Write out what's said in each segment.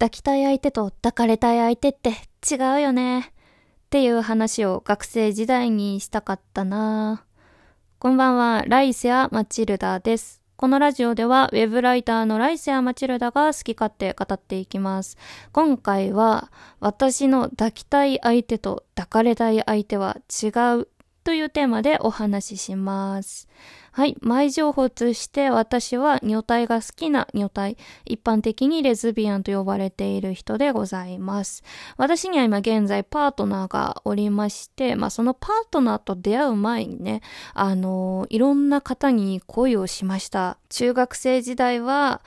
抱きたい相手と抱かれたい相手って違うよね。っていう話を学生時代にしたかったなこんばんは、ライセア・マチルダです。このラジオでは、ウェブライターのライセア・マチルダが好き勝手語っていきます。今回は、私の抱きたい相手と抱かれたい相手は違うというテーマでお話しします。はい。前情報として私は女体が好きな女体、一般的にレズビアンと呼ばれている人でございます。私には今現在パートナーがおりまして、まあそのパートナーと出会う前にね、あのいろんな方に恋をしました。中学生時代は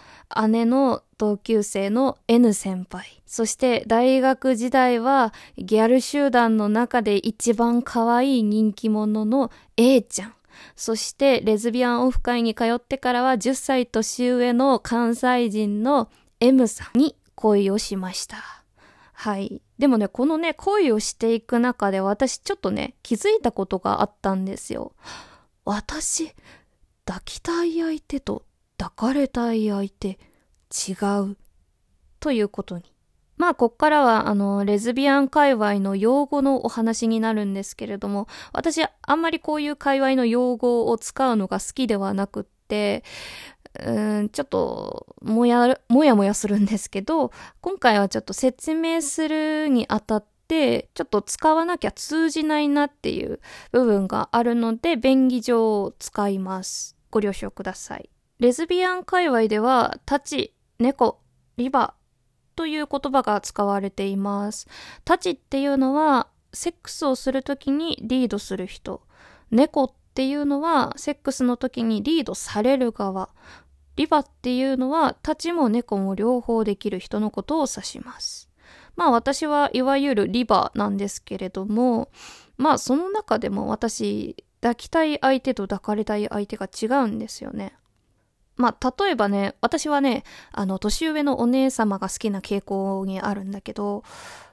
姉の同級生の N 先輩。そして大学時代はギャル集団の中で一番可愛い人気者の A ちゃん。そしてレズビアンオフ会に通ってからは10歳年上の関西人の M さんに恋をしました。はい。でもね、このね、恋をしていく中で私ちょっとね、気づいたことがあったんですよ。私、抱きたい相手と抱かれたい相手違う。ということにまあ、こっからは、あの、レズビアン界隈の用語のお話になるんですけれども、私、あんまりこういう界隈の用語を使うのが好きではなくって、うーん、ちょっと、もや、もやもやするんですけど、今回はちょっと説明するにあたって、ちょっと使わなきゃ通じないなっていう部分があるので、便宜上使います。ご了承ください。レズビアン界隈では、立ち、猫、リバ、という言葉が使われています。立ちっていうのは、セックスをするときにリードする人。猫っていうのは、セックスの時にリードされる側。リバっていうのは、立ちも猫も両方できる人のことを指します。まあ私はいわゆるリバなんですけれども、まあその中でも私、抱きたい相手と抱かれたい相手が違うんですよね。まあ、例えばね、私はね、あの、年上のお姉様が好きな傾向にあるんだけど、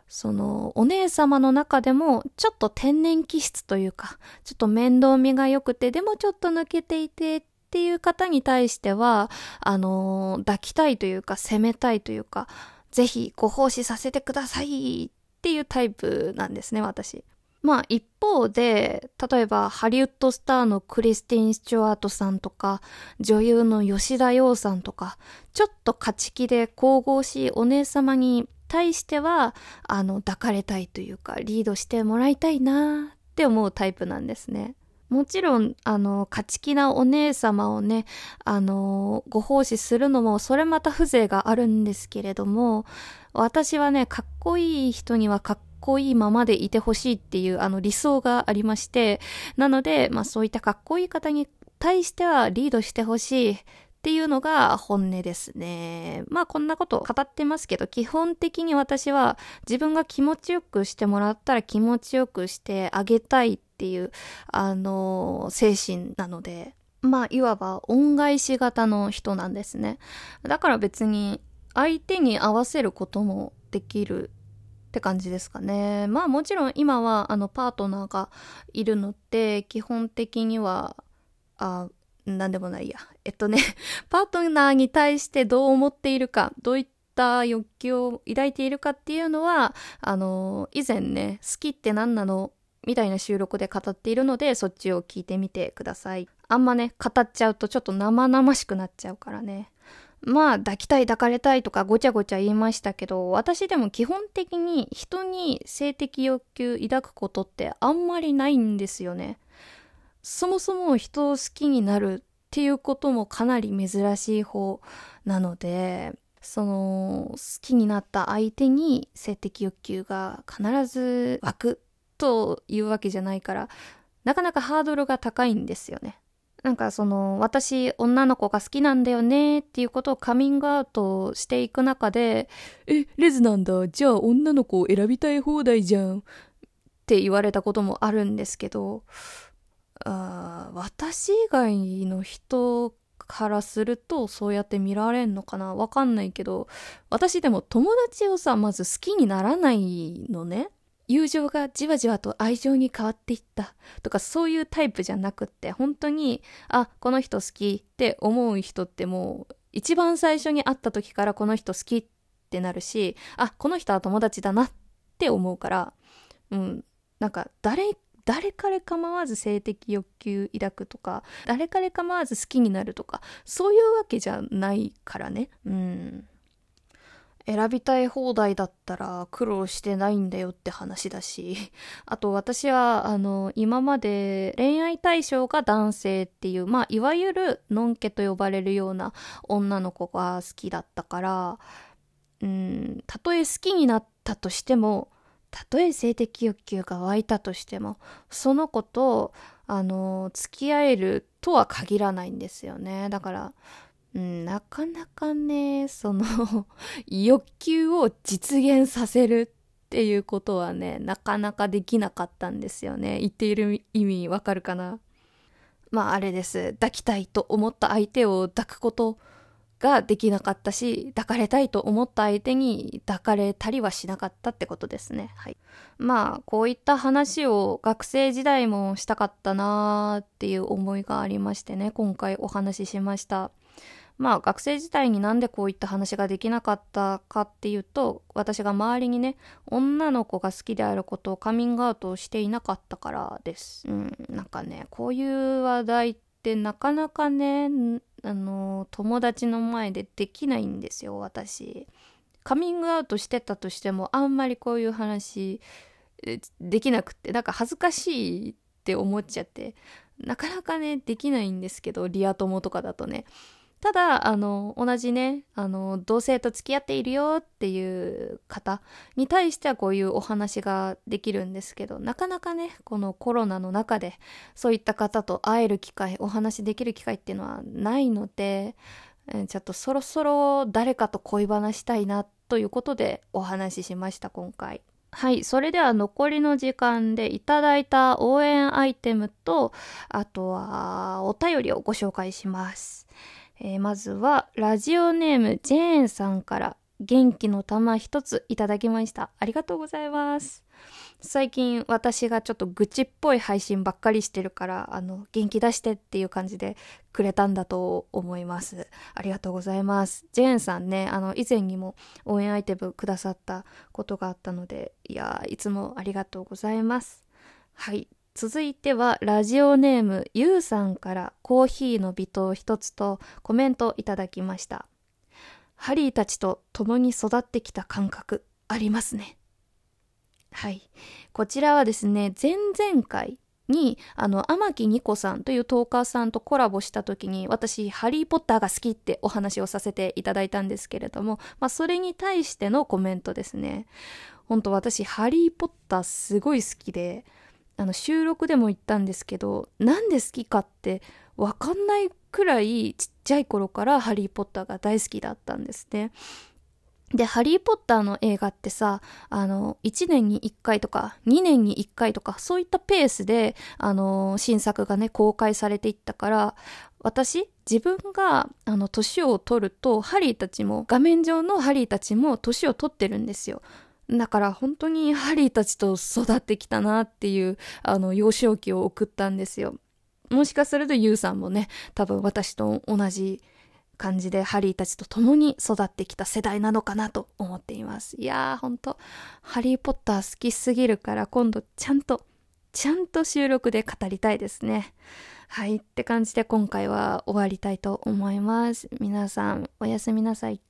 その、お姉様の中でも、ちょっと天然気質というか、ちょっと面倒見が良くて、でもちょっと抜けていてっていう方に対しては、あの、抱きたいというか、責めたいというか、ぜひご奉仕させてくださいっていうタイプなんですね、私。まあ一方で、例えばハリウッドスターのクリスティン・スチュワートさんとか、女優の吉田洋さんとか、ちょっと勝ち気で神々しいお姉様に対しては、あの、抱かれたいというか、リードしてもらいたいなって思うタイプなんですね。もちろん、あの、勝ち気なお姉様をね、あの、ご奉仕するのも、それまた風情があるんですけれども、私はね、かっこいい人にはかっこいいままでいてほしいっていうあの理想がありまして、なので、まあそういったかっこいい方に対してはリードしてほしいっていうのが本音ですね。まあこんなこと語ってますけど、基本的に私は自分が気持ちよくしてもらったら気持ちよくしてあげたいっていう、あの精神なので、まあいわば恩返し型の人なんですね。だから別に相手に合わせることもできるって感じですかね。まあもちろん今はあのパートナーがいるので基本的にはあなんでもないや。えっとね パートナーに対してどう思っているか、どういった欲求を抱いているかっていうのは、あの、以前ね、好きって何なのみたいな収録で語っているので、そっちを聞いてみてください。あんまね、語っちゃうとちょっと生々しくなっちゃうからね。まあ抱きたい抱かれたいとかごちゃごちゃ言いましたけど私でも基本的に人に性的欲求抱くことってあんまりないんですよね。そもそも人を好きになるっていうこともかなり珍しい方なのでその好きになった相手に性的欲求が必ず湧くというわけじゃないからなかなかハードルが高いんですよね。なんかその私女の子が好きなんだよねっていうことをカミングアウトしていく中でえレズなんだ。じゃあ女の子を選びたい放題じゃん。って言われたこともあるんですけどあ私以外の人からするとそうやって見られんのかな？わかんないけど私でも友達をさまず好きにならないのね。友情がじわじわと愛情に変わっていった。とかそういうタイプじゃなくって本当にあこの人好きって思う人ってもう一番最初に会った時からこの人好きってなるしあこの人は友達だなって思うからうん。なんか誰誰彼構わず性的欲求抱くとか誰彼構わず好きになるとかそういうわけじゃないからね。うん。選びたい放題だったら苦労してないんだよって話だし、あと私は、あの、今まで恋愛対象が男性っていう、まあ、いわゆるのんけと呼ばれるような女の子が好きだったから、うん、たとえ好きになったとしても、たとえ性的欲求が湧いたとしても、その子と、あの、付き合えるとは限らないんですよね。だから、なかなかね、その 欲求を実現させるっていうことはね、なかなかできなかったんですよね。言っている意味わかるかな？まああれです。抱きたいと思った相手を抱くことができなかったし、抱かれたいと思った相手に抱かれたりはしなかったってことですね。はい。まあ、こういった話を学生時代もしたかったなーっていう思いがありましてね、今回お話ししました。まあ学生時代になんでこういった話ができなかったかっていうと私が周りにね女の子が好きであることをカミングアウトしていなかったからです。うん、なんかねこういう話題ってなかなかねあの友達の前でできないんですよ私。カミングアウトしてたとしてもあんまりこういう話できなくってなんか恥ずかしいって思っちゃってなかなかねできないんですけどリア友とかだとねただ、あの、同じね、あの、同性と付き合っているよっていう方に対してはこういうお話ができるんですけど、なかなかね、このコロナの中でそういった方と会える機会、お話できる機会っていうのはないので、ちょっとそろそろ誰かと恋話したいなということでお話ししました、今回。はい。それでは残りの時間でいただいた応援アイテムと、あとはお便りをご紹介します。えー、まずはラジオネームジェーンさんから元気の玉一ついただきました。ありがとうございます。最近私がちょっと愚痴っぽい配信ばっかりしてるから、あの、元気出してっていう感じでくれたんだと思います。ありがとうございます。ジェーンさんね、あの、以前にも応援アイテムくださったことがあったので、いやいつもありがとうございます。はい。続いてはラジオネームゆうさんからコーヒーの微糖一つとコメントいただきました。ハリーたちと共に育ってきた感覚ありますね。はい。こちらはですね、前々回に、あの、天木ニコさんというトーカーさんとコラボした時に、私、ハリーポッターが好きってお話をさせていただいたんですけれども、まあ、それに対してのコメントですね。本当私、ハリーポッターすごい好きで、あの収録でも言ったんですけどなんで好きかって分かんないくらいちっちゃい頃からハリー・ポッターが大好きだったんですね。で、ハリー・ポッターの映画ってさ、あの、1年に1回とか、2年に1回とか、そういったペースで、あの、新作がね、公開されていったから、私、自分が、年を取ると、ハリーたちも、画面上のハリーたちも年を取ってるんですよ。だから本当にハリーたちと育ってきたなっていう、あの、幼少期を送ったんですよ。もしかするとユウさんもね、多分私と同じ感じでハリーたちと共に育ってきた世代なのかなと思っています。いやー、ほんと、ハリーポッター好きすぎるから今度ちゃんと、ちゃんと収録で語りたいですね。はい、って感じで今回は終わりたいと思います。皆さん、おやすみなさい。